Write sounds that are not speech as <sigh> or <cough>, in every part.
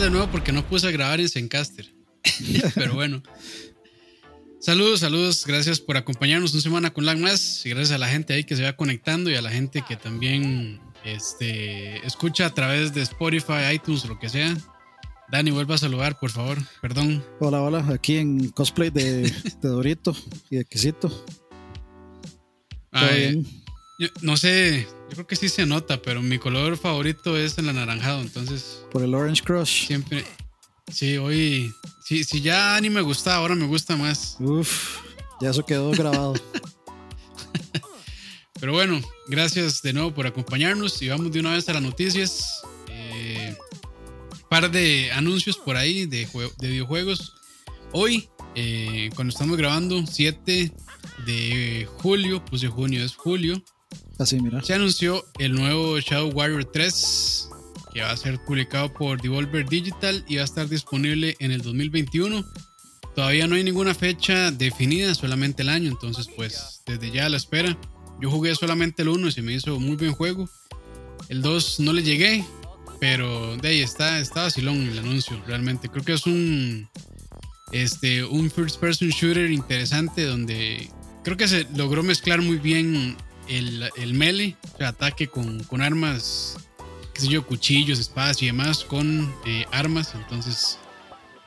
grabar de nuevo porque no puse a grabar en Zencaster. <laughs> Pero bueno. Saludos, saludos. Gracias por acompañarnos una semana con Lag más. Y gracias a la gente ahí que se va conectando y a la gente que también este, escucha a través de Spotify, iTunes, lo que sea. Dani, vuelva a saludar, por favor. Perdón. Hola, hola. Aquí en cosplay de, Dorito y de Quesito. <laughs> no sé, yo creo que sí se nota, pero mi color favorito es el anaranjado, entonces. Por el Orange Crush. Siempre. Sí, hoy. Sí, si ya ni me gusta, ahora me gusta más. Uf, ya eso quedó grabado. <laughs> pero bueno, gracias de nuevo por acompañarnos y vamos de una vez a las noticias. Eh, par de anuncios por ahí de, de videojuegos. Hoy, eh, cuando estamos grabando, 7 de julio, pues de junio es julio. Se anunció el nuevo Shadow Warrior 3, que va a ser publicado por Devolver Digital y va a estar disponible en el 2021. Todavía no hay ninguna fecha definida, solamente el año, entonces pues desde ya la espera. Yo jugué solamente el 1 y se me hizo muy buen juego. El 2 no le llegué, pero de ahí está, está vacilón el anuncio, realmente. Creo que es un, este, un first person shooter interesante donde creo que se logró mezclar muy bien el, el melee, o sea, ataque con, con, armas, qué sé yo, cuchillos, espadas y demás, con eh, armas. Entonces,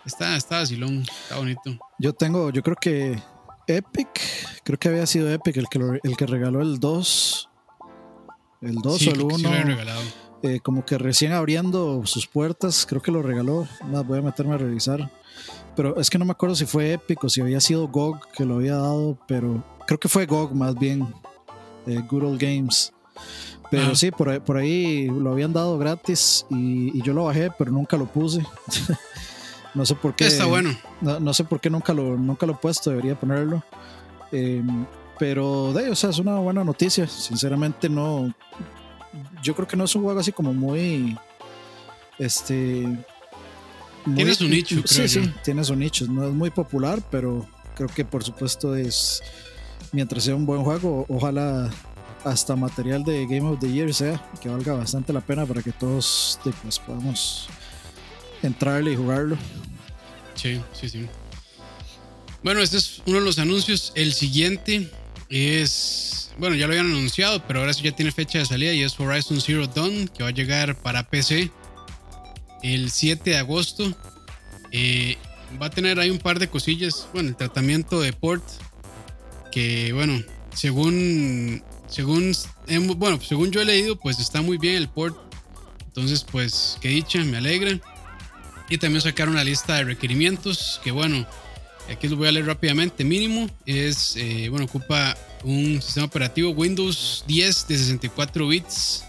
está, está vacilón, está bonito. Yo tengo, yo creo que Epic, creo que había sido Epic el que, el que regaló el 2. El 2 o el 1. Eh, como que recién abriendo sus puertas, creo que lo regaló. voy a meterme a revisar. Pero es que no me acuerdo si fue Epic o si había sido GOG que lo había dado, pero creo que fue GOG más bien de Good Old Games. Pero ah. sí, por ahí, por ahí, lo habían dado gratis y, yo lo bajé, pero nunca lo puse. <laughs> no sé por qué. Está bueno. No, sé por qué nunca lo, nunca lo he puesto, debería ponerlo. Em, pero de o sea, es una buena noticia. Sinceramente, no. Yo creo que no es un juego así como muy. Este. tiene su nicho, Sí, sí, tiene su nicho. No es muy popular, pero creo que por supuesto es mientras sea un buen juego, ojalá hasta material de Game of the Year sea, que valga bastante la pena para que todos pues, podamos entrarle y jugarlo. Sí, sí, sí. Bueno, este es uno de los anuncios. El siguiente es, bueno, ya lo habían anunciado, pero ahora sí ya tiene fecha de salida y es Horizon Zero Dawn, que va a llegar para PC el 7 de agosto. Eh, va a tener ahí un par de cosillas. Bueno, el tratamiento de port que bueno, según según bueno, según yo he leído, pues está muy bien el port. Entonces, pues qué dicha, me alegra. Y también sacaron una lista de requerimientos que bueno, aquí los voy a leer rápidamente. Mínimo es, eh, bueno, ocupa un sistema operativo Windows 10 de 64 bits,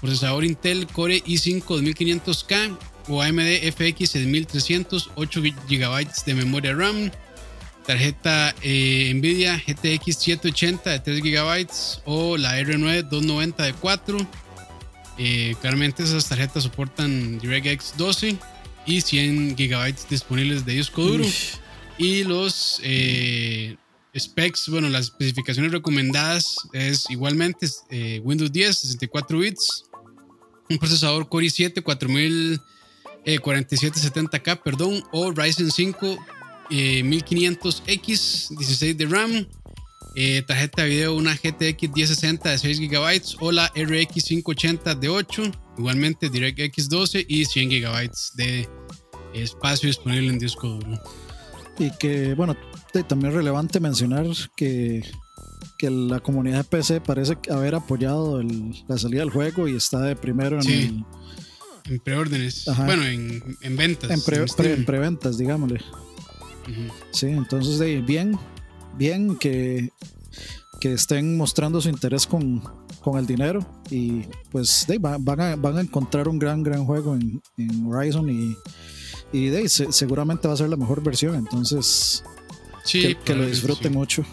procesador Intel Core i5 2500K o AMD FX 6300, 8 GB de memoria RAM, tarjeta eh, Nvidia GTX 780 de 3 GB o la R9 290 de 4. Eh, claramente esas tarjetas soportan DirectX 12 y 100 GB disponibles de disco duro. Y los eh, specs, bueno, las especificaciones recomendadas es igualmente Windows 10, 64 bits, un procesador Core i7 4000 4770K, perdón, o Ryzen 5 1500X, eh, 16 de RAM, eh, tarjeta de video una GTX 1060 de 6 GB o la RX 580 de 8, igualmente DirectX 12 y 100 GB de espacio disponible en disco duro. Y que, bueno, también es relevante mencionar que, que la comunidad de PC parece haber apoyado la salida del juego y está de primero en En preórdenes. Bueno, en, ventas. En, en preventas, digámosle. Sí, entonces bien, bien que, que estén mostrando su interés con, el dinero y pues van, a, van a encontrar un gran, gran juego en, Horizon y, y seguramente va a ser la mejor versión, entonces que, lo disfruten mucho.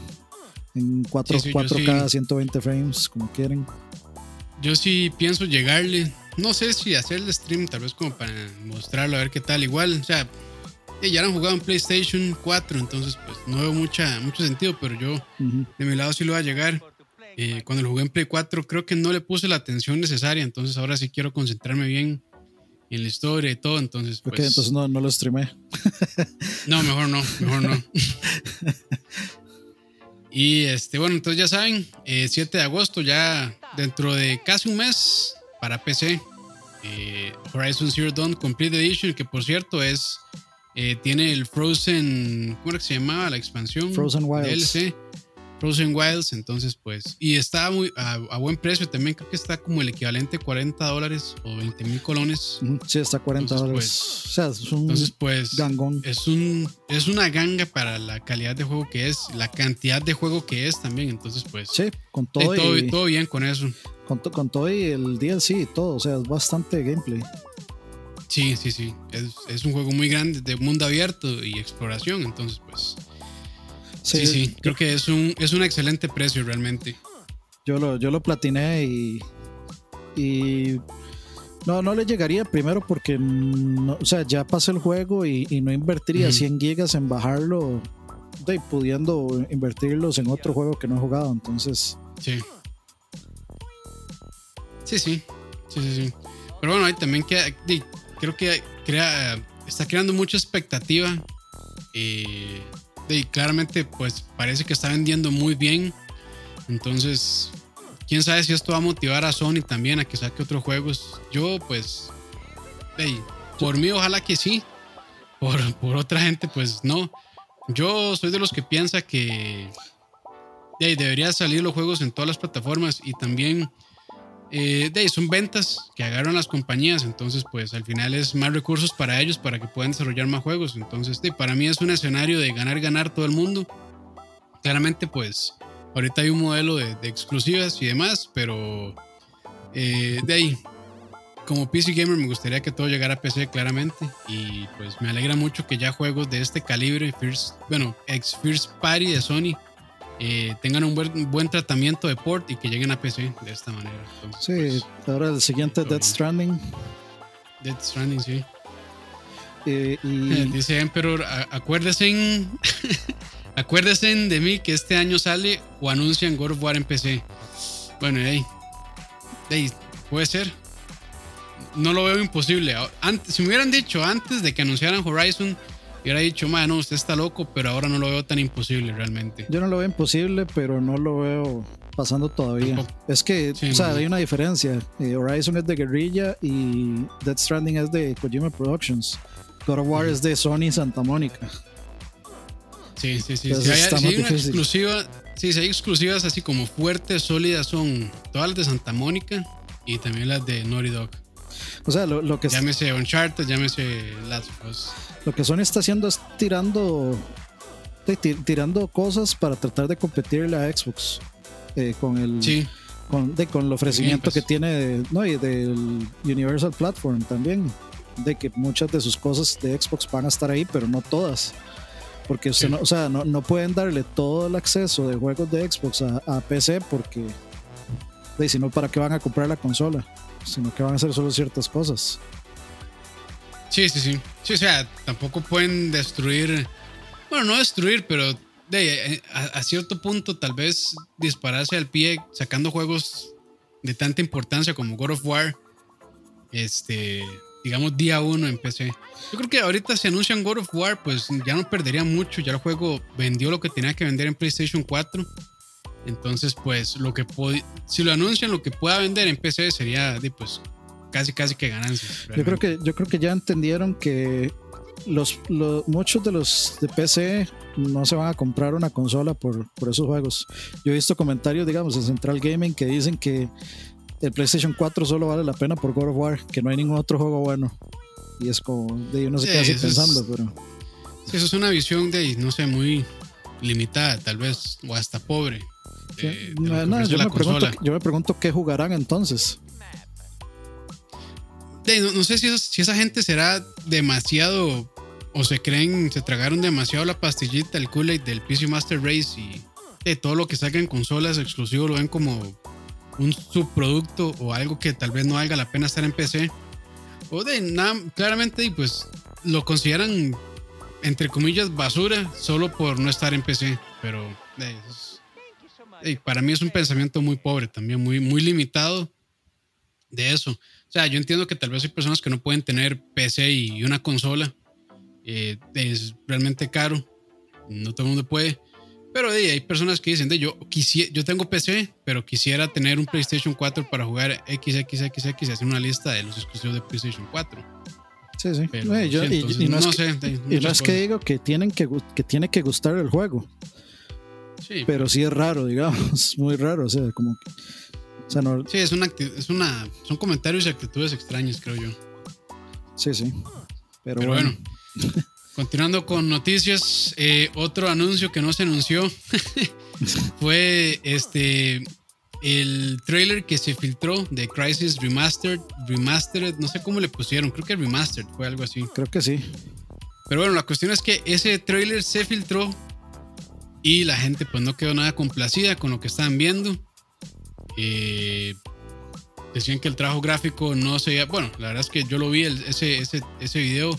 En 4, k 120 frames, como quieren. Yo sí pienso llegarle, no sé si hacer el stream, tal vez como para mostrarlo, a ver qué tal, igual, o sea ya han jugado en PlayStation 4, entonces pues no veo mucha, mucho sentido, pero yo de mi lado sí lo voy a llegar. Eh, cuando lo jugué en Play 4 creo que no le puse la atención necesaria, entonces ahora sí quiero concentrarme bien en la historia y todo, entonces pues... Entonces no, no lo streamé. <laughs> no, mejor no, mejor no. <laughs> y este, bueno, entonces ya saben, 7 eh, de agosto, ya dentro de casi un mes para PC, eh, Horizon Zero Dawn Complete Edition, que por cierto es... Eh, tiene el Frozen, ¿cómo era que se llamaba la expansión? Frozen Wilds. DLC. Frozen Wilds, entonces pues, y está muy a, buen precio también, creo que está como el equivalente 40 dólares o 20 mil colones. Sí, está 40 dólares. Pues, o sea, es un entonces, pues, gangón. Es, un, es una ganga para la calidad de juego que es, la cantidad de juego que es también, entonces pues. Sí, con todo. Y, todo, bien con eso. Con, con todo y el DLC y todo, o sea, es bastante gameplay. Sí, sí, sí. Es, es un juego muy grande de mundo abierto y exploración, entonces pues Sí, sí, creo que es un, es un excelente precio realmente. Yo lo, yo lo platiné y, y no, no le llegaría primero porque o sea, ya pasé el juego y, no invertiría 100 gigas en bajarlo, de, pudiendo invertirlos en otro juego que no he jugado, entonces... Sí. Sí, sí, sí, sí, sí. Pero bueno, ahí también queda, creo que crea, está creando mucha expectativa. Y claramente pues parece que está vendiendo muy bien. Entonces, quién sabe si esto va a motivar a Sony también a que saque otros juegos. Yo pues, por mí ojalá que sí. Por, por otra gente pues no. Yo soy de los que piensa que debería salir los juegos en todas las plataformas y también eh, de son ventas que agarran las compañías, entonces pues al final es más recursos para ellos para que puedan desarrollar más juegos. Entonces de, para mí es un escenario de ganar, ganar todo el mundo. Claramente pues ahorita hay un modelo de, exclusivas y demás, pero eh, de ahí, como PC Gamer me gustaría que todo llegara a PC claramente y pues me alegra mucho que ya juegos de este calibre, first, bueno, ex First Party de Sony, eh, tengan un buen, tratamiento de port y que lleguen a PC de esta manera. sí, pues, ahora el siguiente Dead Stranding. Dead Stranding, sí. Eh, y... <laughs> Dice Emperor, acuérdense, acuérdense <laughs> de mí que este año sale o anuncian God of War en PC. Bueno, ahí, ahí puede ser. No lo veo imposible. Antes, si me hubieran dicho antes de que anunciaran Horizon, y hubiera dicho, no, usted está loco, pero ahora no lo veo tan imposible realmente. Yo no lo veo imposible, pero no lo veo pasando todavía. Es que, o sea, hay una diferencia. Eh, Horizon es de Guerrilla y Dead Stranding es de Kojima Productions. God of War es de Sony Santa Mónica. Sí, sí, sí. Si hay, una exclusiva, sí, si hay exclusivas así como fuertes, sólidas, son todas las de Santa Mónica y también las de Naughty Dog. O sea, lo, que... Llámese Uncharted, llámese Last of Us. Lo que Sony está haciendo es tirando tirando cosas para tratar de competirle a Xbox eh, con el con, con, el ofrecimiento que tiene no, y del Universal Platform también de que muchas de sus cosas de Xbox van a estar ahí pero no todas. Porque usted no, o sea, no, no, pueden darle todo el acceso de juegos de Xbox a, a PC porque de, si no para qué van a comprar la consola sino que van a hacer solo ciertas cosas Sí, sí, sí. Sí, o sea, tampoco pueden destruir. Bueno, no destruir, pero de, eh, a, cierto punto tal vez dispararse al pie sacando juegos de tanta importancia como God of War. Este, digamos, día uno en PC. Yo creo que ahorita si anuncian God of War, pues ya no perdería mucho. Ya el juego vendió lo que tenía que vender en PlayStation 4. Entonces, pues, lo que si lo anuncian, lo que pueda vender en PC sería, pues, casi casi que ganancias. Yo creo que, yo creo que ya entendieron que los, muchos de los de PC no se van a comprar una consola por, por esos juegos. Yo he visto comentarios, digamos, en Central Gaming que dicen que el PlayStation 4 solo vale la pena por God of War, que no hay ningún otro juego bueno. Y es como, de uno se queda así pensando, pero. eso es una visión de, no sé, muy limitada, tal vez, o hasta pobre. no, yo, me pregunto, yo me pregunto qué jugarán entonces no, sé si, esa gente será demasiado o se creen, se tragaron demasiado la pastillita, el Kool-Aid del PC Master Race y de todo lo que sacan consolas exclusivos lo ven como un subproducto o algo que tal vez no valga la pena estar en PC. O de nada, claramente, pues lo consideran entre comillas basura solo por no estar en PC. Pero para mí es un pensamiento muy pobre también, muy, muy limitado de eso. O sea, yo entiendo que tal vez hay personas que no pueden tener PC y una consola. Eh, es realmente caro. No todo el mundo puede. Pero hay personas que dicen, de, yo, quisiera, yo tengo PC, pero quisiera tener un PlayStation 4 para jugar XXXX y hacer una lista de los exclusivos de PlayStation 4. Sí, sí. y, no, es que, es que digo que, tienen que, que tiene que gustar el juego. Sí. Pero sí es raro, digamos. <laughs> Muy raro. O sea, como Sí, es una, es una, son comentarios y actitudes extrañas, creo yo. Sí, sí. Pero, bueno. <laughs> Continuando con noticias, eh, otro anuncio que no se anunció <laughs> fue este el trailer que se filtró de Crisis Remastered, Remastered, no sé cómo le pusieron, creo que Remastered fue algo así. Creo que sí. Pero bueno, la cuestión es que ese trailer se filtró y la gente pues no quedó nada complacida con lo que estaban viendo. Eh, decían que el trabajo gráfico no se veía, bueno, la verdad es que yo lo vi, ese, ese, ese video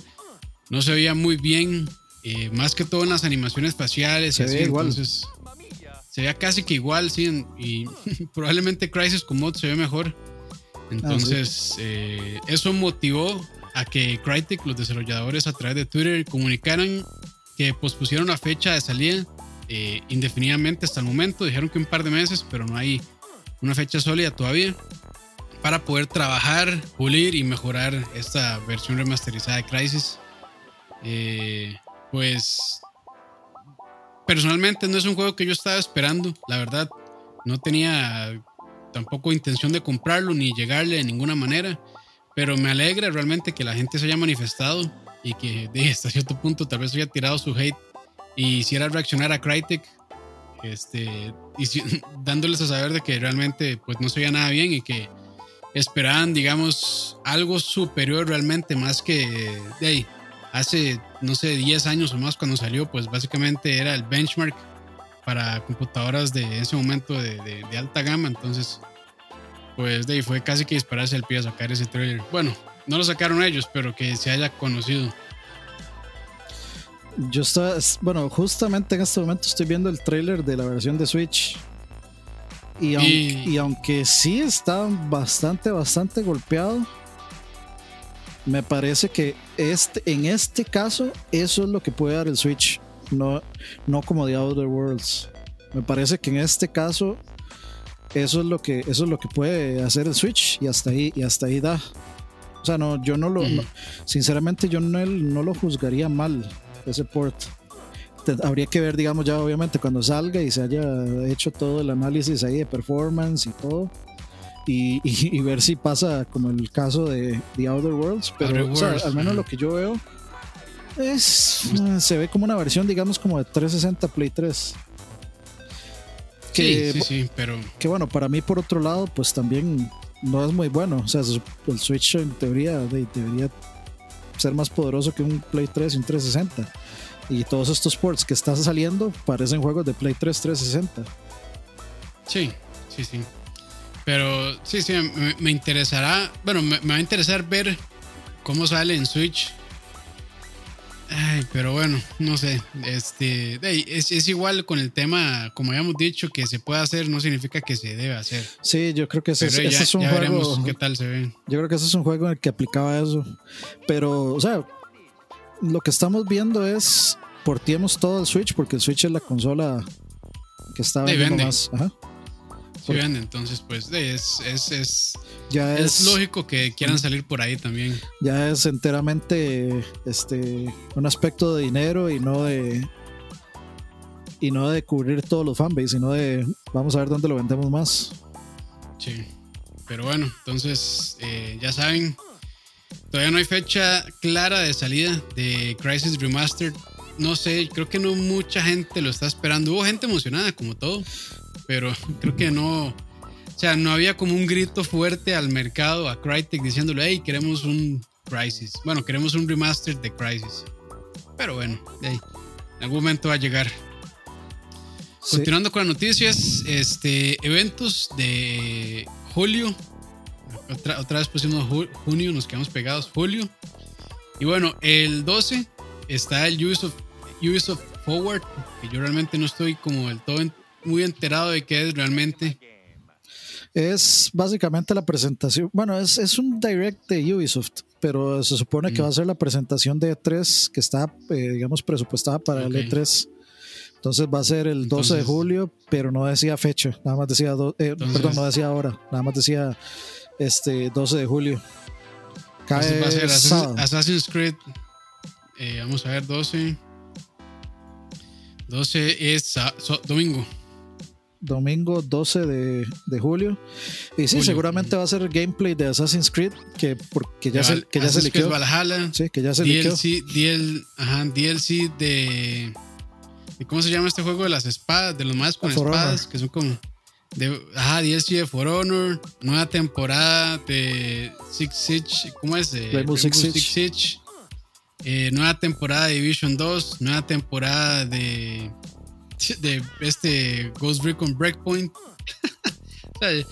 no se veía muy bien, eh, más que todo en las animaciones faciales. Se veía igual. Entonces, se veía casi que igual, sí, y <laughs> probablemente Crisis con mod se ve mejor. Entonces, eh, eso motivó a que Crytek, los desarrolladores a través de Twitter, comunicaran que pospusieron la fecha de salida indefinidamente hasta el momento. Dijeron que un par de meses, pero no hay una fecha sólida todavía para poder trabajar, pulir y mejorar esta versión remasterizada de Crisis. Eh, pues personalmente no es un juego que yo estaba esperando, la verdad. No tenía tampoco intención de comprarlo ni llegarle de ninguna manera, pero me alegra realmente que la gente se haya manifestado y que de hasta cierto punto tal vez haya tirado su hate y hiciera reaccionar a Crytek este, y <laughs> dándoles a saber de que realmente pues no se veía nada bien y que esperaban, digamos, algo superior realmente, más que de hace, no sé, 10 años o más cuando salió, pues básicamente era el benchmark para computadoras de ese momento de, alta gama, entonces, pues de ahí fue casi que dispararse el pie a sacar ese trailer. Bueno, no lo sacaron ellos, pero que se haya conocido. Yo estaba, bueno, justamente en este momento estoy viendo el trailer de la versión de Switch. Y, aunque, sí está bastante, bastante golpeado, me parece que este, en este caso eso es lo que puede dar el Switch, no, no como The Outer Worlds. Me parece que en este caso eso es lo que eso es lo que puede hacer el Switch y hasta ahí y hasta ahí da. O sea, no, yo no lo, sinceramente yo no, no lo juzgaría mal ese port. habría que ver, digamos, ya obviamente cuando salga y se haya hecho todo el análisis ahí de performance y todo. Y, ver si pasa como el caso de The Outer Worlds. Pero al menos lo que yo veo es se ve como una versión, digamos, como de 360 Play 3. Que, sí, sí, sí, pero. Que bueno, para mí, por otro lado, pues también no es muy bueno. O sea, el Switch en teoría debería ser más poderoso que un Play 3 y un 360. Y todos estos ports que están saliendo parecen juegos de Play 3 360. Sí, sí, sí. Pero sí, sí, me, interesará, bueno, me, va a interesar ver cómo sale en Switch Ay, pero bueno, no sé. Este, es, igual con el tema, como habíamos dicho, que se puede hacer no significa que se debe hacer. Sí, yo creo que ese, es un juego. qué tal se ve. Yo creo que ese es un juego en el que aplicaba eso. Pero, o sea, lo que estamos viendo es portiemos todo el Switch porque el Switch es la consola que está vendiendo más. Ajá. Sí, entonces pues es, es, es, ya es, lógico que quieran salir por ahí también. Ya es enteramente este un aspecto de dinero y no de y no de cubrir todos los fanbase, sino de vamos a ver dónde lo vendemos más. Sí, pero bueno, entonces eh, ya saben, todavía no hay fecha clara de salida de Crisis Remastered. No sé, creo que no mucha gente lo está esperando. Hubo gente emocionada, como todo pero <laughs> creo que no, o sea, no había como un grito fuerte al mercado, a Crytek, diciéndole, hey, queremos un Crisis. Bueno, queremos un remaster de Crisis. Pero bueno, en algún momento va a llegar. Continuando con las noticias, este, eventos de julio. Otra, otra vez pusimos junio, nos quedamos pegados, julio. Y bueno, el 12 está el Ubisoft, Ubisoft Forward, que yo realmente no estoy como del todo muy enterado de qué es realmente. Es básicamente la presentación. Bueno, es, es un direct de Ubisoft, pero se supone que va a ser la presentación de E3 que está, eh, digamos, presupuestada para el E3. Entonces va a ser el 12 de julio, pero no decía fecha, nada más decía, eh, perdón, no decía hora, nada más decía este 12 de julio. Cae va a ser Assassin's, Creed, eh, vamos a ver, 12. 12 es domingo domingo 12 de, de julio. Y sí, seguramente va a ser gameplay de Assassin's Creed, que, porque ya, se, que ya se liquidó. Valhalla. Sí, que ya se DLC, DL, ajá, DLC de, ¿Cómo se llama este juego de las espadas? De los más con espadas, que son como. De, ajá, DLC de For Honor, nueva temporada de Six Siege, ¿cómo es? Rainbow, Six, Siege. Eh, nueva temporada de Division 2, nueva temporada de de este Ghost Recon Breakpoint. <laughs>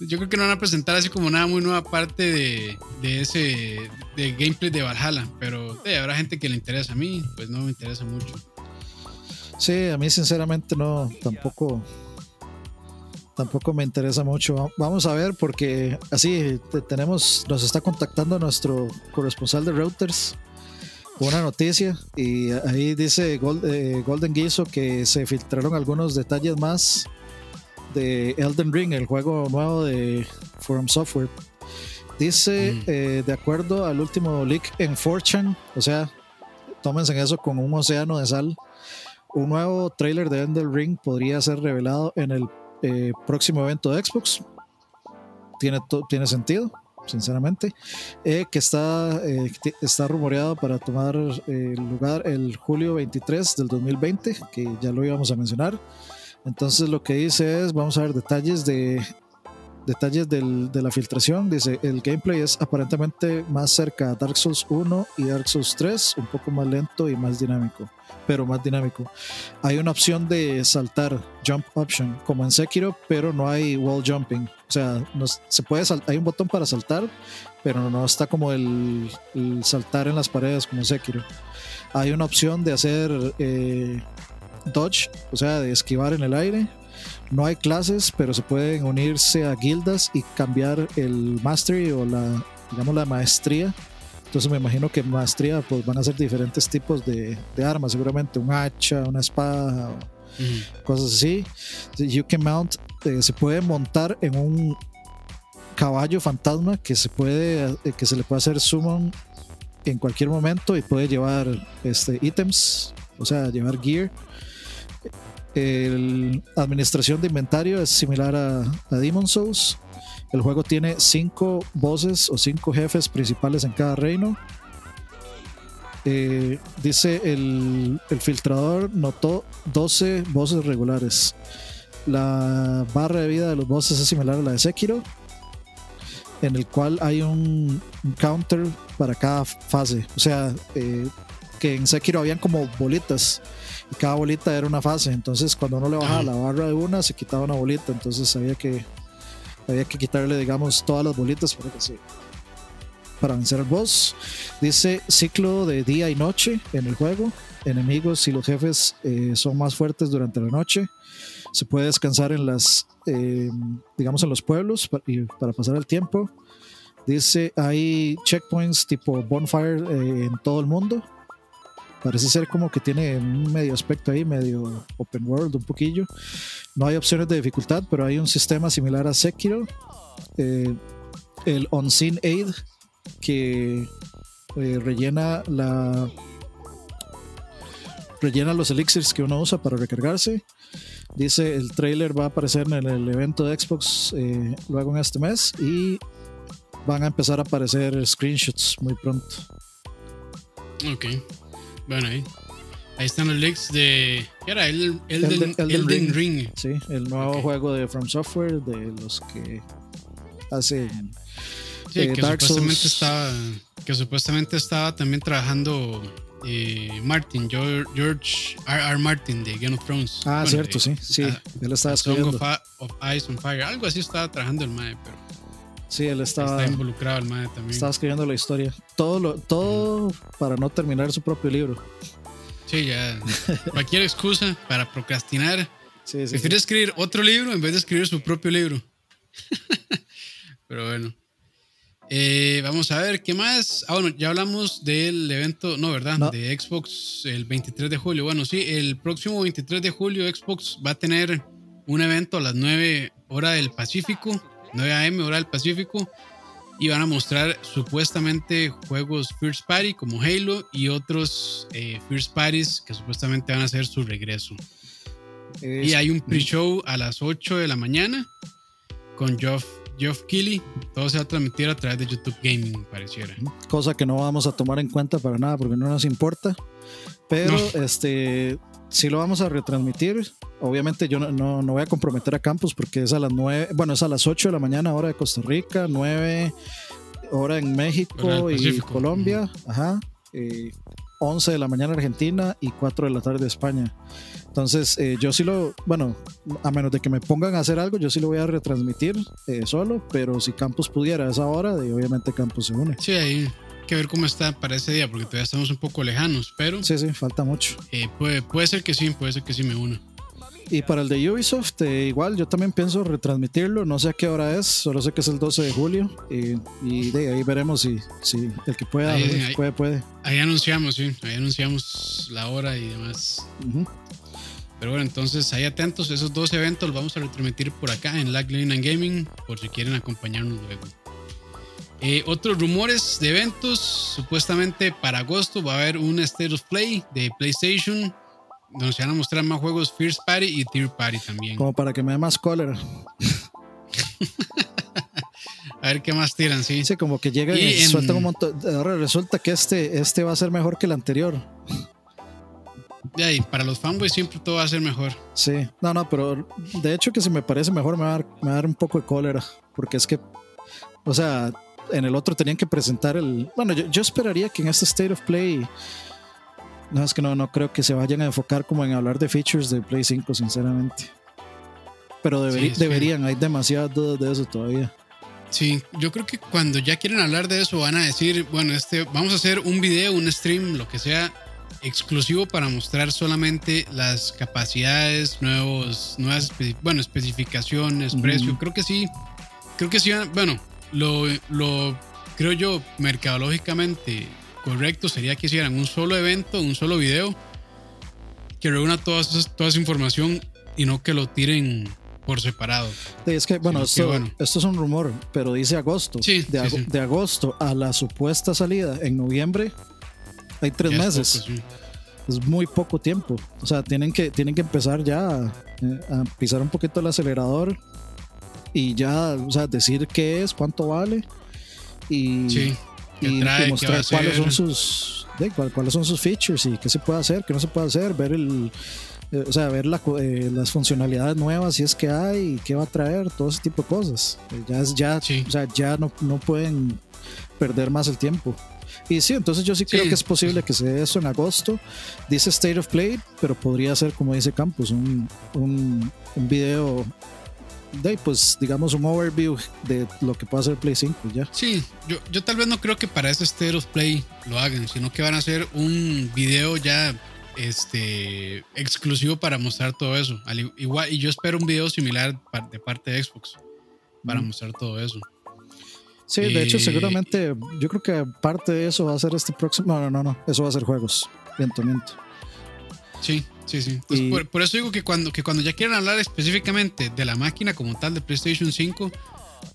yo creo que no van a presentar así como nada muy nueva parte de, de ese de gameplay de Valhalla, pero habrá gente que le interesa a mí, pues no me interesa mucho. Sí, a mí sinceramente no, tampoco tampoco me interesa mucho. Vamos a ver porque así tenemos nos está contactando nuestro corresponsal de routers una noticia y ahí dice eh, Golden Guiso que se filtraron algunos detalles más de Elden Ring, el juego nuevo de Forum Software. Dice, mm. eh, de acuerdo al último leak en Fortune, o sea, tómense eso con un océano de sal, un nuevo trailer de Elden Ring podría ser revelado en el eh, próximo evento de Xbox. Tiene, tiene sentido sinceramente, eh, que está, eh, está rumoreado para tomar eh, lugar el julio 23 del 2020, que ya lo íbamos a mencionar. Entonces lo que dice es, vamos a ver detalles de detalles del, de la filtración. Dice, el gameplay es aparentemente más cerca a Dark Souls 1 y Dark Souls 3, un poco más lento y más dinámico, pero más dinámico. Hay una opción de saltar, jump option, como en Sekiro, pero no hay wall jumping. O sea, no, se puede hay un botón para saltar, pero no está como el, saltar en las paredes como en Sekiro. Hay una opción de hacer eh, dodge, o sea, de esquivar en el aire no hay clases, pero se pueden unirse a guildas y cambiar el mastery o la, digamos, la maestría. Entonces me imagino que maestría pues van a ser diferentes tipos de, armas, seguramente un hacha, una espada, cosas así. You can mount, eh, se puede montar en un caballo fantasma que se puede, eh, que se le puede hacer summon en cualquier momento y puede llevar este ítems, o sea, llevar gear la administración de inventario es similar a, a Demon Souls. El juego tiene cinco voces o cinco jefes principales en cada reino. Eh, dice el, el, filtrador notó 12 voces regulares. La barra de vida de los voces es similar a la de Sekiro, en el cual hay un, counter para cada fase. O sea, eh, que en Sekiro habían como bolitas y cada bolita era una fase. Entonces, cuando uno le bajaba la barra de una, se quitaba una bolita. Entonces, había que, había que quitarle, digamos, todas las bolitas para que se, para vencer al boss. Dice ciclo de día y noche en el juego. Enemigos y los jefes eh, son más fuertes durante la noche. Se puede descansar en las, eh, digamos, en los pueblos para, para pasar el tiempo. Dice hay checkpoints tipo bonfire eh, en todo el mundo. Parece ser como que tiene un medio aspecto ahí, medio open world, un poquillo. No hay opciones de dificultad, pero hay un sistema similar a Sekiro. Eh, el Unseen Aid, que eh, rellena la rellena los elixirs que uno usa para recargarse. Dice el trailer va a aparecer en el evento de Xbox eh, luego en este mes y van a empezar a aparecer screenshots muy pronto. Ok. Bueno, ahí. Ahí están los leaks de. ¿Qué era? El, Elden, Elden, Ring. Sí, el nuevo juego de From Software, de los que hacen. Sí, eh, que supuestamente estaba. Que supuestamente estaba también trabajando eh, Martin, George R. R. Martin de Game of Thrones. Ah, cierto, sí. Sí, él estaba escribiendo. Song of, Ice on Fire. Algo así estaba trabajando el MAE, pero. Sí, él estaba, está involucrado el MAE también. Estaba escribiendo la historia. Todo, lo, todo para no terminar su propio libro. Sí, ya. <laughs> Cualquier excusa para procrastinar. Sí, sí, Prefiere escribir otro libro en vez de escribir su propio libro. <laughs> Pero bueno. Eh, vamos a ver, ¿qué más? Ah, bueno, ya hablamos del evento, no, ¿verdad? De Xbox el 23 de julio. Bueno, sí, el próximo 23 de julio Xbox va a tener un evento a las 9 hora del Pacífico, 9 a.m. hora del Pacífico, y van a mostrar supuestamente juegos First Party como Halo y otros eh, First Parties que supuestamente van a hacer su regreso. Y hay un pre-show a las 8 de la mañana con Geoff Geoff Keighley, todo se va a transmitir a través de YouTube Gaming, pareciera. Cosa que no vamos a tomar en cuenta para nada porque no nos importa. Pero este sí lo vamos a retransmitir. Obviamente yo no, no, voy a comprometer a Campus porque es a las 9, bueno, es a las 8 de la mañana hora de Costa Rica, 9 hora en México y Colombia, ajá. 11 de la mañana Argentina y 4 de la tarde España. Entonces, eh, yo sí lo, bueno, a menos de que me pongan a hacer algo, yo sí lo voy a retransmitir eh, solo, pero si Campos pudiera a esa hora, obviamente Campos se une. Sí, hay que ver cómo está para ese día, porque todavía estamos un poco lejanos, pero... Sí, sí, falta mucho. Eh, puede, puede ser que sí, puede ser que sí me una. Y para el de Ubisoft, igual yo también pienso retransmitirlo, no sé a qué hora es, solo sé que es el 12 de julio y, de ahí veremos si, si el que pueda, puede, puede. Ahí anunciamos, sí, ahí anunciamos la hora y demás. Pero bueno, entonces ahí atentos, esos dos eventos los vamos a retransmitir por acá en and Gaming, por si quieren acompañarnos luego. Eh, otros rumores de eventos, supuestamente para agosto va a haber un State of Play de PlayStation, donde se van a mostrar más juegos First Party y Third Party también. Como para que me dé más cólera. <laughs> a ver qué más tiran, sí. Sí, como que llega y, suelta un montón. Ahora resulta que este, este va a ser mejor que el anterior. Y para los fanboys siempre todo va a ser mejor. Sí, no, no, pero de hecho que si me parece mejor me va, a dar, un poco de cólera, porque es que, o sea, en el otro tenían que presentar el... Bueno, yo, esperaría que en este State of Play... No, es que no, no creo que se vayan a enfocar como en hablar de features de Play 5, sinceramente. Pero deberían, hay demasiadas dudas de eso todavía. Sí, yo creo que cuando ya quieren hablar de eso van a decir, bueno, este, vamos a hacer un video, un stream, lo que sea, exclusivo para mostrar solamente las capacidades, nuevos, nuevas bueno, especificaciones, precio. Creo que sí, creo que sí, bueno, lo, lo creo yo mercadológicamente correcto sería que hicieran un solo evento, un solo video que reúna toda, toda esa información y no que lo tiren por separado. es que, bueno, esto, esto, es un rumor, pero dice agosto. de, de, agosto a la supuesta salida en noviembre hay tres meses. Es, muy poco tiempo. O sea, tienen que, tienen que empezar ya eh, a, pisar un poquito el acelerador y ya, o sea, decir qué es, cuánto vale y, y, mostrar cuáles son sus cuáles son sus features y qué se puede hacer, qué no se puede hacer, ver el eh, o sea, ver eh, las funcionalidades nuevas si es que hay y qué va a traer, todo ese tipo de cosas. ya es ya, o sea, ya no, no pueden perder más el tiempo. Y sí, entonces yo sí, creo que es posible que se dé eso en agosto. Dice State of Play, pero podría ser, como dice Campus, un, un, un video de, pues, digamos, un overview de lo que puede hacer Play 5 ya. Sí, yo, yo tal vez no creo que para ese State of Play lo hagan, sino que van a hacer un video ya este exclusivo para mostrar todo eso. igual, y yo espero un video similar de parte de Xbox para mostrar todo eso. Sí, de hecho, seguramente yo creo que parte de eso va a ser este próximo. No, no, no, no. Eso va a ser juegos. Miento. Sí, sí, sí. por, eso digo que cuando, que cuando ya quieran hablar específicamente de la máquina como tal de PlayStation 5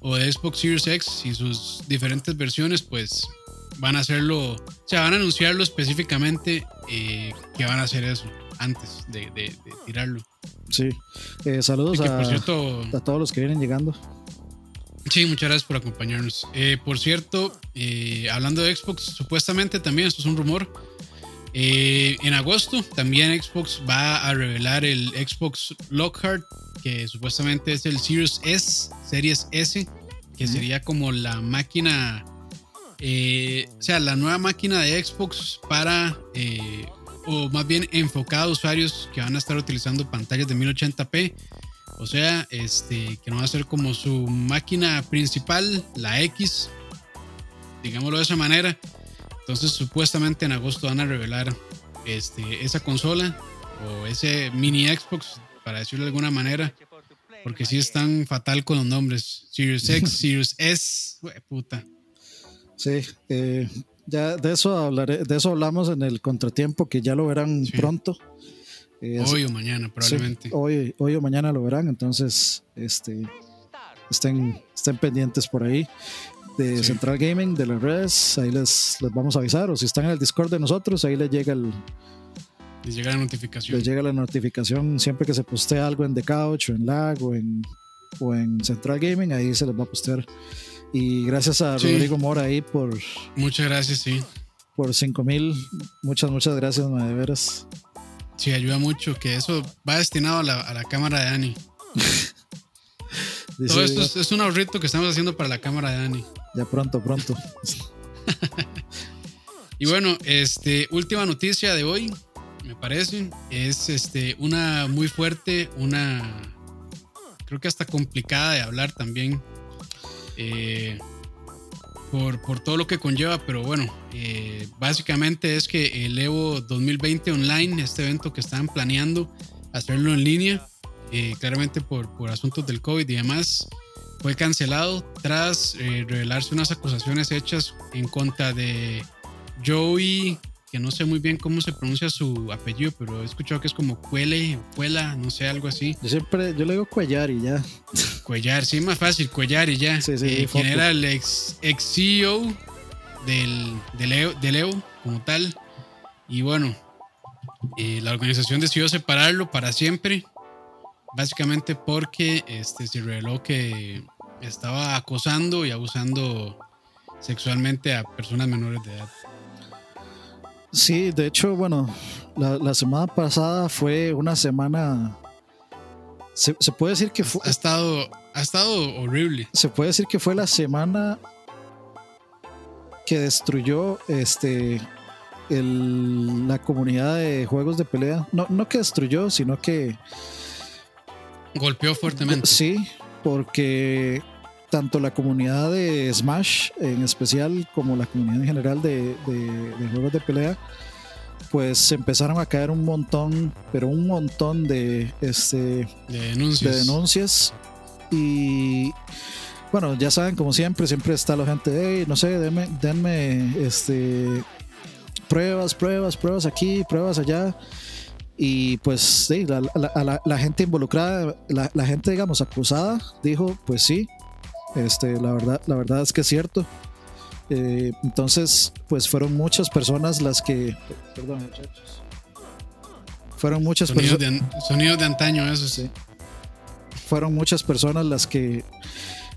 o de Xbox Series X y sus diferentes versiones, pues van a hacerlo, o sea, van a anunciarlo específicamente eh, que van a hacer eso antes de, tirarlo. Sí. Eh, saludos a, a todos los que vienen llegando. Sí, muchas gracias por acompañarnos. Eh, por cierto, eh, hablando de Xbox, supuestamente también, esto es un rumor, eh, en agosto también Xbox va a revelar el Xbox Lockhart, que supuestamente es el Series S, Series S, que sería como la máquina, o sea, la nueva máquina de Xbox para, o más bien enfocada a usuarios que van a estar utilizando pantallas de 1080p o sea, este, que no va a ser como su máquina principal, la X, digámoslo de esa manera. Entonces, supuestamente en agosto van a revelar este, esa consola o ese mini Xbox, para decirlo de alguna manera, Porque sí están fatal con los nombres. Sirius X, <laughs> Sirius S, puta. Sí, eh, ya de eso hablaré, de eso hablamos en el contratiempo, que ya lo verán pronto. Eh, hoy o mañana, probablemente. hoy, hoy o mañana lo verán, entonces este, estén, estén pendientes por ahí de Central Gaming, de las redes, ahí les, les vamos a avisar, o si están en el Discord de nosotros, ahí les llega el... Les llega la notificación. Les llega la notificación siempre que se postea algo en The Couch o en Lag o en, o en Central Gaming, ahí se les va a postear. Y gracias a Rodrigo Mora ahí por... Muchas gracias, sí. Por 5 mil. Muchas, muchas gracias, de veras. Sí, ayuda mucho, que eso va destinado a la, a la cámara de Dani. <laughs> Todo esto es, es, un ahorrito que estamos haciendo para la cámara de Dani. Ya pronto, pronto. <laughs> y bueno, este, última noticia de hoy, me parece, es este, una muy fuerte, una creo que hasta complicada de hablar también. Eh, por, por, todo lo que conlleva, pero bueno, eh, básicamente es que el Evo 2020 Online, este evento que estaban planeando hacerlo en línea, eh, claramente por, por asuntos del COVID y demás, fue cancelado tras eh, revelarse unas acusaciones hechas en contra de Joey, que no sé muy bien cómo se pronuncia su apellido, pero he escuchado que es como Cuele, Cuela, no sé, algo así. Yo siempre, yo le digo Cuellar y ya. Cuellar, sí, más fácil, Cuellar y ya. Sí, sí, eh, quien era el ex, ex CEO del, del, EO, como tal. Y bueno, eh, la organización decidió separarlo para siempre básicamente porque este, se reveló que estaba acosando y abusando sexualmente a personas menores de edad. Sí, de hecho, bueno, la, semana pasada fue una semana. Se, puede decir que fue. Ha estado, ha estado horrible. Se puede decir que fue la semana que destruyó este la comunidad de juegos de pelea. No, no que destruyó, sino que. Golpeó fuertemente. Sí, porque tanto la comunidad de Smash en especial como la comunidad en general de, juegos de pelea, pues empezaron a caer un montón, pero un montón de, este, de denuncias. Y bueno, ya saben, como siempre, siempre está la gente, hey, no sé, denme, denme este, pruebas, pruebas, pruebas aquí, pruebas allá. Y pues sí, la, la, gente involucrada, la, gente, digamos, acusada, dijo, pues sí, este, la, verdad, la verdad es que es cierto. Eh, entonces, pues fueron muchas personas las que. Perdón, muchachos. Fueron muchas personas. Sonidos de antaño, eso sí. Fueron muchas personas las que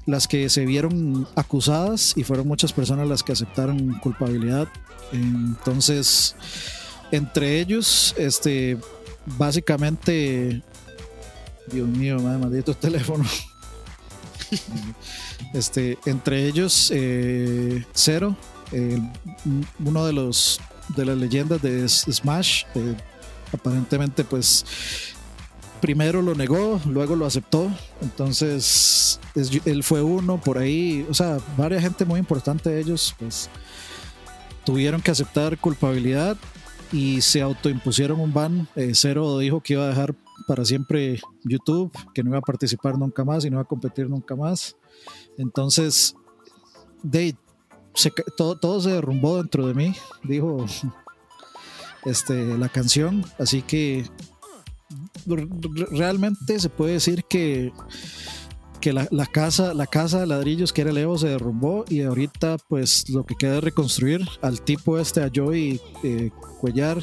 las que se vieron acusadas y fueron muchas personas las que aceptaron culpabilidad. Entonces, entre ellos, este, básicamente, Dios mío, madre, maldito <laughs> teléfono. <laughs> Este, entre ellos, eh, Zero, uno de los de las leyendas de Smash, aparentemente, pues primero lo negó, luego lo aceptó. Entonces, él fue uno por ahí. O sea, varias gente muy importante de ellos, pues tuvieron que aceptar culpabilidad y se autoimpusieron un ban. Eh, Cero dijo que iba a dejar para siempre YouTube, que no iba a participar nunca más y no iba a competir nunca más. Entonces, Dave, todo, todo se derrumbó dentro de mí, dijo <laughs> este, la canción. Así que realmente se puede decir que, que la, casa, la casa de ladrillos que era el Evo se derrumbó y ahorita pues lo que queda es reconstruir al tipo este, a Joey eh, Cuellar,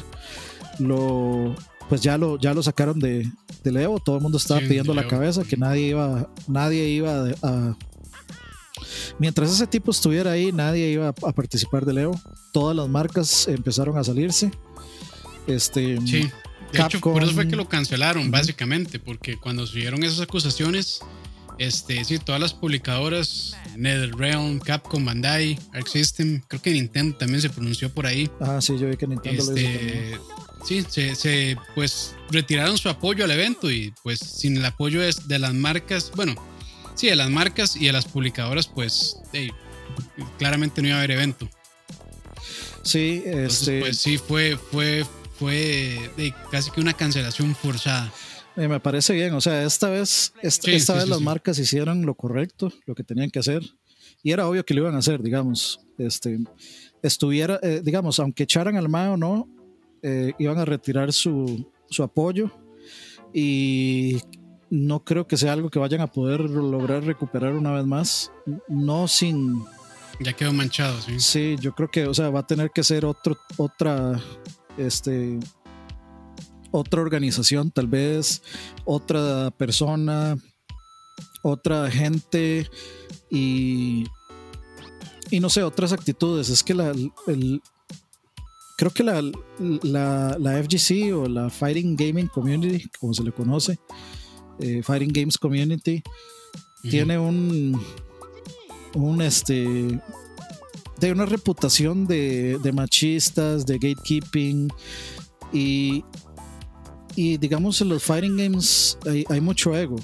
lo, pues ya lo, ya lo sacaron de, de Evo, todo el mundo estaba pidiendo la cabeza, que nadie iba, nadie iba a, Mientras ese tipo estuviera ahí, nadie iba a participar del Evo. Todas las marcas empezaron a salirse. Este, sí, de hecho, por eso fue que lo cancelaron, básicamente, porque cuando subieron esas acusaciones, este, sí, todas las publicadoras, NetherRealm, Capcom, Bandai, Arc System, creo que Nintendo también se pronunció por ahí. Ah, sí, yo vi que Nintendo lo hizo este, Sí, se, se, pues retiraron su apoyo al evento y pues sin el apoyo de, de las marcas, bueno, sí, de las marcas y de las publicadoras, pues claramente no iba a haber evento. Sí, este... pues sí, fue, fue, fue casi que una cancelación forzada. me parece bien. O sea, esta vez, esta, vez las marcas hicieron lo correcto, lo que tenían que hacer. Y era obvio que lo iban a hacer, digamos. Este, estuviera, eh, digamos, aunque echaran al MAE o no, eh, iban a retirar su, su apoyo. Y no creo que sea algo que vayan a poder lograr recuperar una vez más. No sin. Ya quedó manchado, sí. Sí, yo creo que, o sea, va a tener que ser otro, otra, este, otra organización, tal vez otra persona, otra gente y, y no sé, otras actitudes. Es que la, el, creo que la, la, la, FGC o la Fighting Gaming Community, como se le conoce, eh, Fighting Games Community, tiene un, un este, de una reputación de, de machistas, de gatekeeping y, y digamos en los fighting games hay, mucho ego.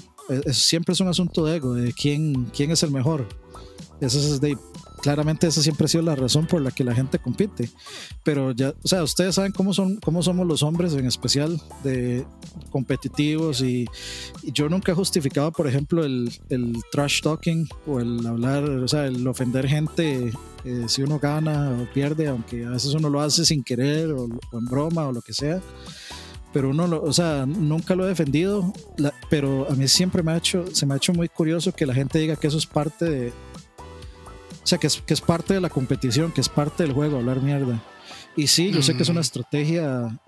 siempre es un asunto de ego, de quién, quién es el mejor. Eso es de, claramente esa siempre ha sido la razón por la que la gente compite. Pero ya, o sea, ustedes saben cómo, son, cómo somos los hombres en especial de competitivos y, yo nunca he justificado, por ejemplo, el, trash talking o el hablar, o sea, el ofender gente eh, si uno gana o pierde, aunque a veces uno lo hace sin querer o, o en broma o lo que sea pero uno, lo, o sea, nunca lo he defendido, pero a mí siempre me ha hecho, se me ha hecho muy curioso que la gente diga que eso es parte de, o sea, que es, que es parte de la competición, que es parte del juego, hablar mierda. Y sí, yo sé que es una mm. estrategia,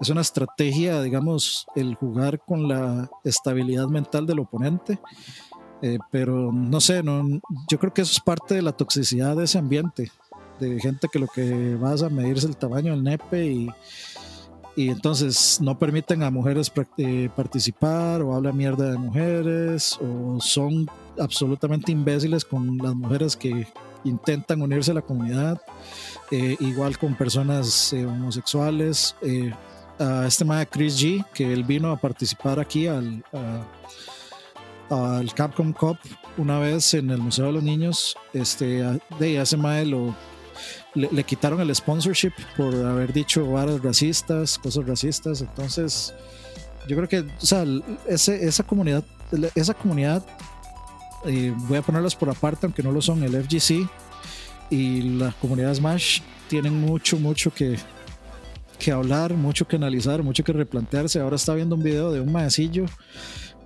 es una estrategia, digamos, el jugar con la estabilidad mental del oponente. Eh, pero no sé, no, yo creo que eso es parte de la toxicidad de ese ambiente, de gente que lo que vas a medir es el tamaño del nepe y, y entonces no permiten a mujeres eh, participar o hablan mierda de mujeres o son absolutamente imbéciles con las mujeres que intentan unirse a la comunidad, eh, igual con personas eh, homosexuales. a este de Chris G, que él vino a participar aquí al, al Capcom Cup una vez en el Museo de los Niños, este, de ese mae lo le, quitaron el sponsorship por haber dicho varas racistas, cosas racistas. Entonces, yo creo que, esa comunidad, esa comunidad, voy a ponerlas por aparte, aunque no lo son, el FGC y la comunidad Smash tienen mucho, mucho que, que hablar, mucho que analizar, mucho que replantearse. Ahora está viendo un video de un maecillo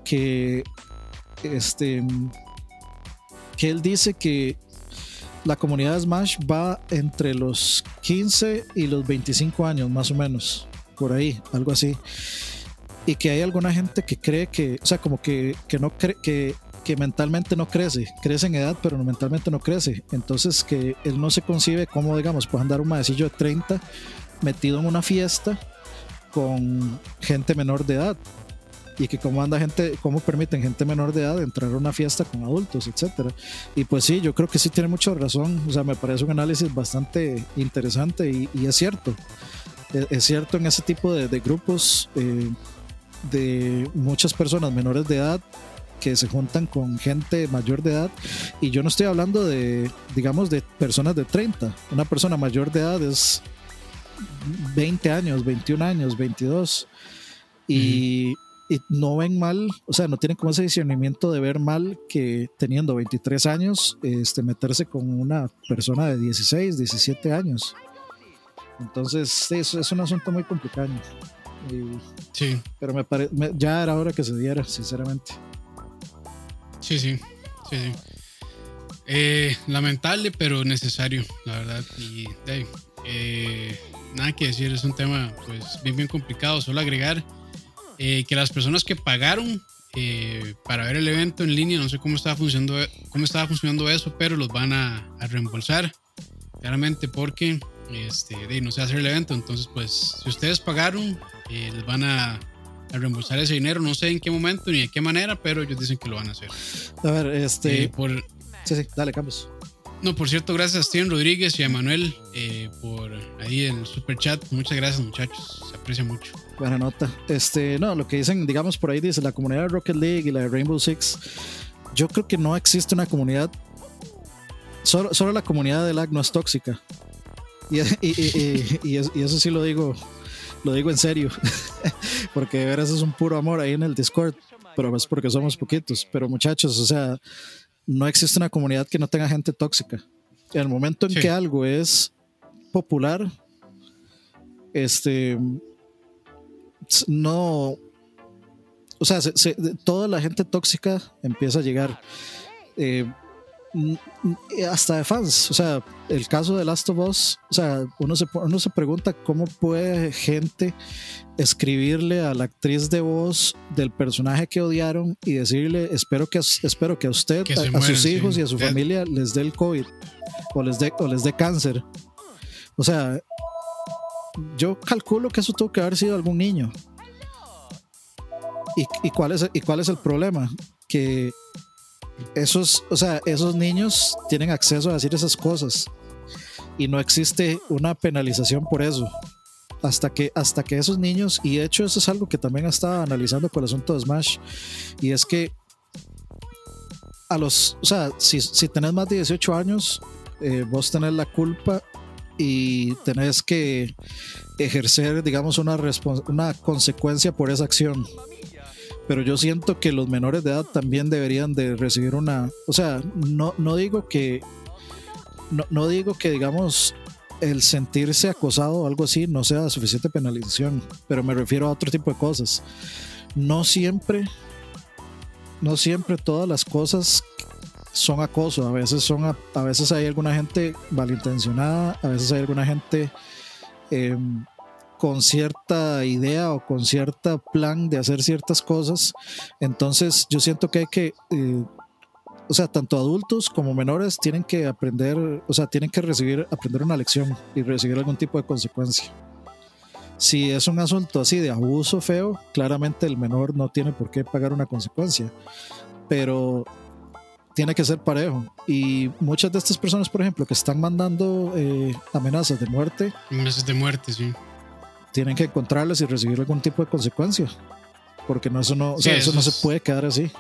que, este, que él dice que la comunidad Smash va entre los 15 y los 25 años, más o menos, por ahí, algo así. Y que hay alguna gente que cree que, o sea, como que, que no cree que, que mentalmente no crece, crece en edad, pero mentalmente no crece. Entonces, que él no se concibe como, digamos, puede andar un maecillo de 30 metido en una fiesta con gente menor de edad y que cómo anda gente, cómo permiten gente menor de edad entrar a una fiesta con adultos, etcétera. Y pues sí, yo creo que sí tiene mucha razón, o sea, me parece un análisis bastante interesante y, es cierto, e, es, cierto en ese tipo de, grupos eh, de muchas personas menores de edad que se juntan con gente mayor de edad y yo no estoy hablando de, digamos, de personas de 30, una persona mayor de edad es 20 años, 21 años, 22 y y no ven mal, o sea, no tienen como ese discernimiento de ver mal que teniendo 23 años, este, meterse con una persona de 16, 17 años. Entonces, sí, eso es un asunto muy complicado. sí. Pero me, parece ya era hora que se diera, sinceramente. Sí, sí, sí, sí. Eh, lamentable, pero necesario, la verdad. Y eh, nada que decir, es un tema pues bien, bien complicado. Solo agregar eh, que las personas que pagaron eh, para ver el evento en línea, no sé cómo estaba funcionando, cómo estaba funcionando eso, pero los van a, reembolsar, claramente porque este, no se hace el evento. Entonces, pues, si ustedes pagaron, eh, les van a, reembolsar ese dinero. No sé en qué momento ni de qué manera, pero ellos dicen que lo van a hacer. A ver, este. por, sí, sí, dale, Campos. No, por cierto, gracias a Steven Rodríguez y a Manuel por ahí en el super chat. Muchas gracias, muchachos. Se aprecia mucho. Buena nota. Este, no, lo que dicen, digamos por ahí dice la comunidad de Rocket League y la de Rainbow Six. Yo creo que no existe una comunidad. Solo, solo la comunidad de lag no es tóxica. Y, <laughs> y, y, y, eso sí lo digo, lo digo en serio. <laughs> porque de veras es un puro amor ahí en el Discord, pero es porque somos poquitos. Pero muchachos, o sea, no existe una comunidad que no tenga gente tóxica. En el momento en que algo es popular, este, no, o sea, toda la gente tóxica empieza a llegar. Eh, hasta de fans, o sea, el caso de Last of Us, o sea, uno se, uno se pregunta cómo puede gente escribirle a la actriz de voz del personaje que odiaron y decirle, espero que, espero que a usted, a, sus hijos y a su familia les dé el COVID o les dé, o les dé cáncer. O sea, yo calculo que eso tuvo que haber sido algún niño. ¿Y, y cuál, es, y cuál es el problema? Que esos, o sea, esos niños tienen acceso a decir esas cosas y no existe una penalización por eso. Hasta que, hasta que esos niños, y de hecho eso es algo que también estaba analizando con el asunto de Smash, y es que a los, o sea, si, si tenés más de 18 años, eh, vos tenés la culpa y tenés que ejercer, digamos, una, una consecuencia por esa acción pero yo siento que los menores de edad también deberían de recibir una, o sea, no, no digo que, no, no digo que digamos el sentirse acosado o algo así no sea suficiente penalización, pero me refiero a otro tipo de cosas. No siempre, no siempre todas las cosas son acoso, a veces son, a, veces hay alguna gente malintencionada, a veces hay alguna gente eh, con cierta idea o con cierto plan de hacer ciertas cosas. Entonces yo siento que hay que, eh, o sea, tanto adultos como menores tienen que aprender, o sea, tienen que recibir, aprender una lección y recibir algún tipo de consecuencia. Si es un asunto así de abuso feo, claramente el menor no tiene por qué pagar una consecuencia, pero tiene que ser parejo. Y muchas de estas personas, por ejemplo, que están mandando eh, amenazas de muerte. Amenazas de muerte, sí tienen que encontrarlas y recibir algún tipo de consecuencia. Porque no, eso no, eso, no se puede quedar así.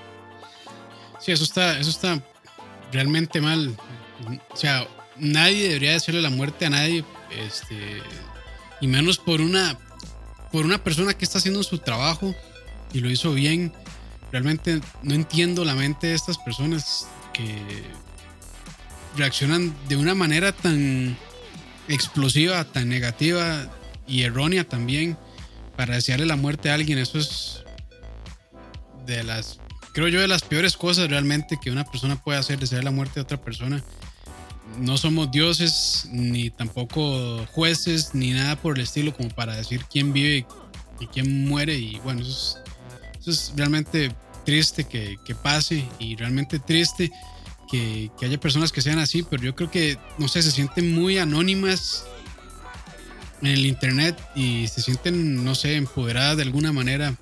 Sí, eso está, eso está realmente mal. O sea, nadie debería decirle la muerte a nadie. Este, y menos por una, por una persona que está haciendo su trabajo y lo hizo bien. Realmente no entiendo la mente de estas personas que reaccionan de una manera tan explosiva, tan negativa, y errónea también para desearle la muerte a alguien. Eso es de las, creo yo, de las peores cosas realmente que una persona puede hacer, desear la muerte a otra persona. No somos dioses, ni tampoco jueces, ni nada por el estilo como para decir quién vive y quién muere. Y bueno, eso es, realmente triste que, que, pase y realmente triste que, que, haya personas que sean así, pero yo creo que, no sé, se sienten muy anónimas en el internet y se sienten, no sé, empoderadas de alguna manera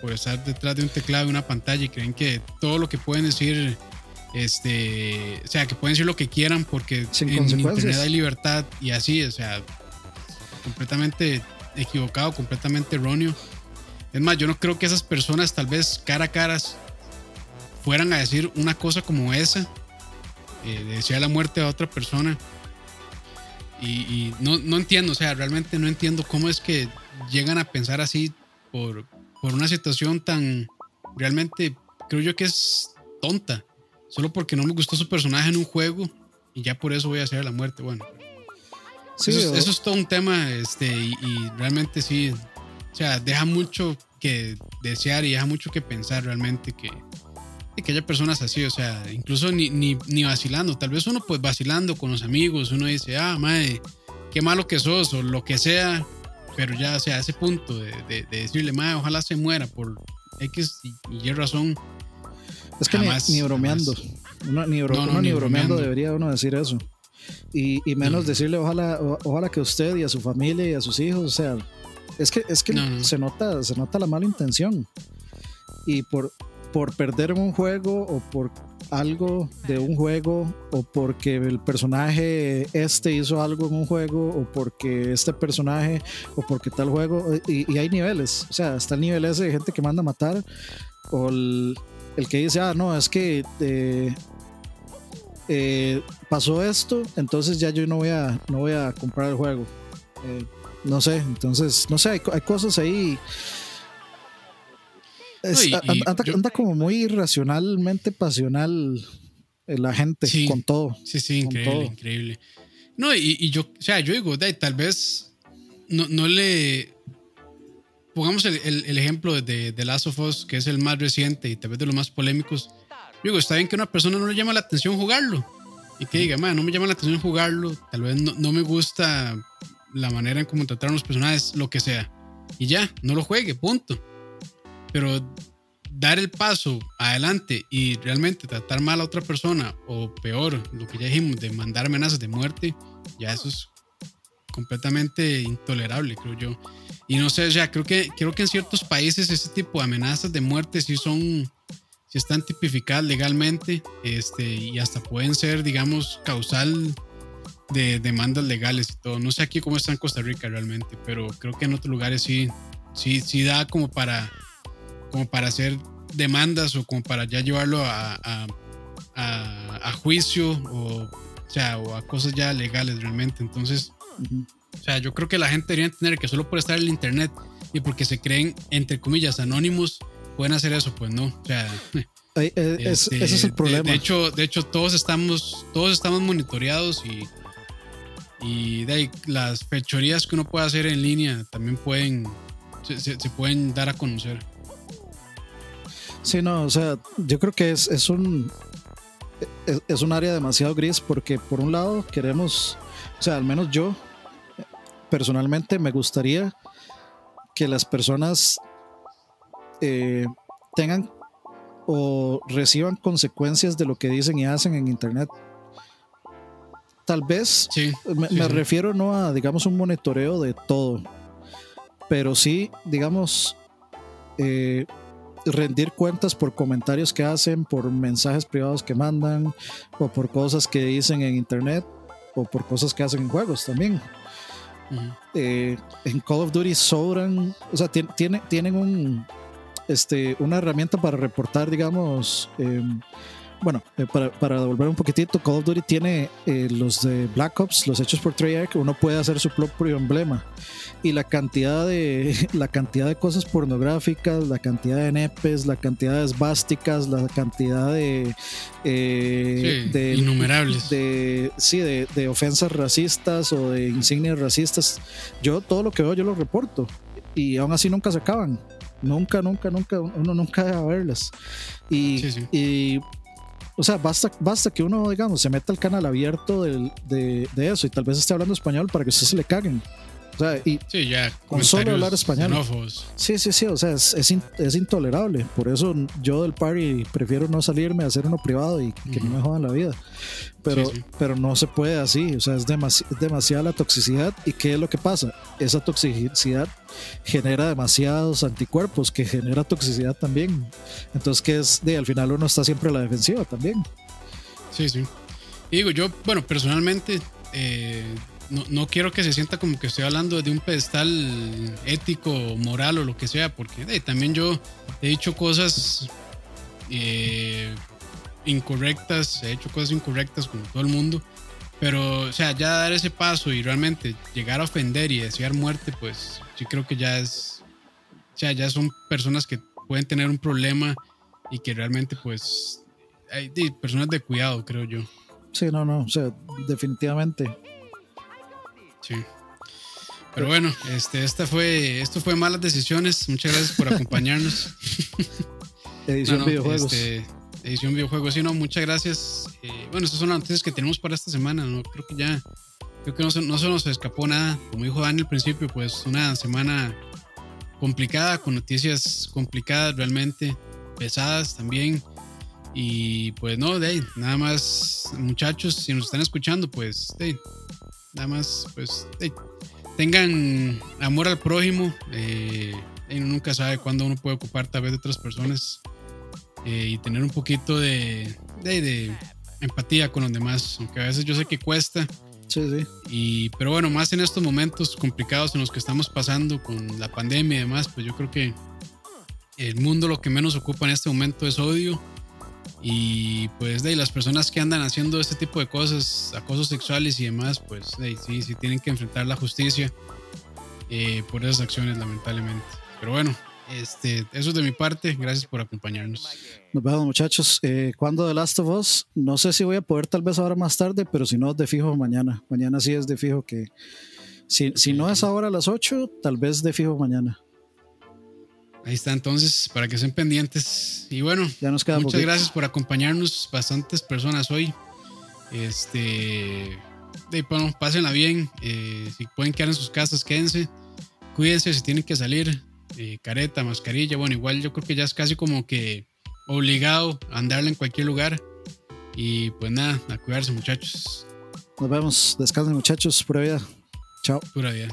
por estar detrás de un teclado y una pantalla y creen que todo lo que pueden decir, este, o sea, que pueden decir lo que quieran porque en internet hay libertad y así, o sea, completamente equivocado, completamente erróneo. Es más, yo no creo que esas personas tal vez cara a cara fueran a decir una cosa como esa, eh, desear la muerte a otra persona y, no, no, entiendo, o sea, realmente no entiendo cómo es que llegan a pensar así por, por una situación tan, realmente creo yo que es tonta, solo porque no me gustó su personaje en un juego y ya por eso voy a hacer la muerte, bueno. Sí, eso, es todo un tema, este, y, y, realmente sí, o sea, deja mucho que desear y deja mucho que pensar realmente que, que haya personas así, o sea, incluso ni, ni, ni, vacilando, tal vez uno pues vacilando con los amigos, uno dice, ah, madre, qué malo que sos o lo que sea, pero ya, o sea, ese punto de, de, decirle, madre, ojalá se muera por X y, Y razón. Es que ni, bromeando, ni, bromeando, debería uno decir eso. Y, y menos decirle, ojalá, ojalá que usted y a su familia y a sus hijos, o sea, es que, es que se, nota, se nota la mala intención. Y por, por perder un juego o por algo de un juego o porque el personaje este hizo algo en un juego o porque este personaje o porque tal juego y, hay niveles, o sea, está el nivel ese de gente que manda a matar o el, que dice, ah, no, es que eh, eh, pasó esto, entonces ya yo no voy a, no voy a comprar el juego. Eh, no sé, entonces, no sé, hay, hay cosas ahí anda, como muy irracionalmente pasional la gente con todo. Sí, sí, increíble, increíble. No, y, yo, o sea, yo digo, tal vez no, no le. Pongamos el, el, ejemplo de, de Last of Us, que es el más reciente y tal vez de los más polémicos. Yo digo, está bien que a una persona no le llama la atención jugarlo y que diga, no me llama la atención jugarlo, tal vez no, no me gusta la manera en cómo trataron los personajes, lo que sea. Y ya, no lo juegue, punto. Pero dar el paso adelante y realmente tratar mal a otra persona o peor, lo que ya dijimos, de mandar amenazas de muerte, ya eso es completamente intolerable, creo yo. Y no sé, ya creo que, creo que en ciertos países ese tipo de amenazas de muerte sí son, sí están tipificadas legalmente este, y hasta pueden ser, digamos, causal de demandas legales y todo. No sé aquí cómo está en Costa Rica realmente, pero creo que en otros lugares sí, sí, sí da como para como para hacer demandas o como para ya llevarlo a, a, juicio o, o, sea, o a cosas ya legales realmente. Entonces, o sea, yo creo que la gente debería entender que solo por estar en el internet y porque se creen, entre comillas, anónimos, pueden hacer eso, pues no. O sea, <laughs> eh, este, ese es el problema. De, hecho, de hecho, todos estamos, todos estamos monitoreados y, y de ahí, las fechorías que uno puede hacer en línea también pueden, se pueden dar a conocer. Sí, no, o sea, yo creo que es, es un es, un área demasiado gris porque por un lado queremos, o sea, al menos yo personalmente me gustaría que las personas eh, tengan o reciban consecuencias de lo que dicen y hacen en internet. Tal vez me, refiero no a, digamos, un monitoreo de todo, pero sí, digamos, eh, rendir cuentas por comentarios que hacen, por mensajes privados que mandan, o por cosas que dicen en internet, o por cosas que hacen en juegos también. Eh, en Call of Duty sobran, o sea, tiene, tienen un, este, una herramienta para reportar, digamos, em, bueno, eh, para, para, devolver un poquitito, Call of Duty tiene eh, los de Black Ops, los hechos por Treyarch, uno puede hacer su propio emblema. Y la cantidad de <laughs> la cantidad de cosas pornográficas, la cantidad de nepes, la cantidad de esvásticas, la cantidad de, eh, de innumerables. De, sí, de, de ofensas racistas o de insignias racistas. Yo todo lo que veo yo lo reporto. Y aún así nunca se acaban. Nunca, nunca, nunca, uno nunca deja verlas. Y, y o sea, basta, basta que uno, digamos, se meta al canal abierto de, de, eso y tal vez esté hablando español para que ustedes se le caguen. O sea, y sí, ya, con solo hablar español. Sí, sí, sí, o sea, es, es, intolerable. Por eso yo del party prefiero no salirme a hacer uno privado y que no me jodan la vida. Pero, pero no se puede así, o sea, es, demasiada la toxicidad. ¿Y qué es lo que pasa? Esa toxicidad genera demasiados anticuerpos, que genera toxicidad también. Entonces, que es de al final uno está siempre a la defensiva también. Sí, sí. Y digo, yo, bueno, personalmente, eh, no, no, quiero que se sienta como que estoy hablando de un pedestal ético, moral o lo que sea, porque también yo he dicho cosas eh, incorrectas, he hecho cosas incorrectas como todo el mundo, pero o sea, ya dar ese paso y realmente llegar a ofender y desear muerte, pues yo creo que ya es, ya son personas que pueden tener un problema y que realmente pues hay personas de cuidado, creo yo. Sí, no, no, o sea, definitivamente. Sí. Pero bueno, este, esta fue, esto fue malas decisiones. Muchas gracias por acompañarnos. <laughs> edición videojuegos. Este, edición videojuegos. Sí, no, muchas gracias. Eh, bueno, estas son las noticias que tenemos para esta semana. No creo que ya, creo que no se, no se nos escapó nada. Como dijo Dani al principio, pues una semana complicada, con noticias complicadas realmente, pesadas también. Y pues no, de ahí, nada más, muchachos, si nos están escuchando, pues de Nada más, pues, tengan amor al prójimo. Eh, uno nunca sabe cuándo uno puede ocupar tal vez de otras personas eh, y tener un poquito de, de, empatía con los demás, aunque a veces yo sé que cuesta. Sí, sí. Y, pero bueno, más en estos momentos complicados en los que estamos pasando con la pandemia y demás, pues yo creo que el mundo lo que menos ocupa en este momento es odio y pues de las personas que andan haciendo este tipo de cosas, acosos sexuales y demás, pues sí, sí tienen que enfrentar la justicia eh, por esas acciones, lamentablemente. Pero bueno, Este, eso es de mi parte. Gracias por acompañarnos. Nos vemos, muchachos. Eh, ¿Cuándo The Last of Us? No sé si voy a poder, tal vez ahora más tarde, pero si no, de fijo mañana. Mañana sí es de fijo que. Si, si no es ahora a las 8, tal vez de fijo mañana. Ahí está, entonces, para que estén pendientes. Y bueno, ya nos queda muchas gracias por acompañarnos. Bastantes personas hoy. Este. De, bueno, pásenla bien. Eh, si pueden quedar en sus casas, quédense. Cuídense si tienen que salir. Eh, careta, mascarilla. Bueno, igual yo creo que ya es casi como que obligado a andarle en cualquier lugar. Y pues nada, a cuidarse, muchachos. Nos vemos. Descansen, muchachos. Pura vida. Chao. Pura vida.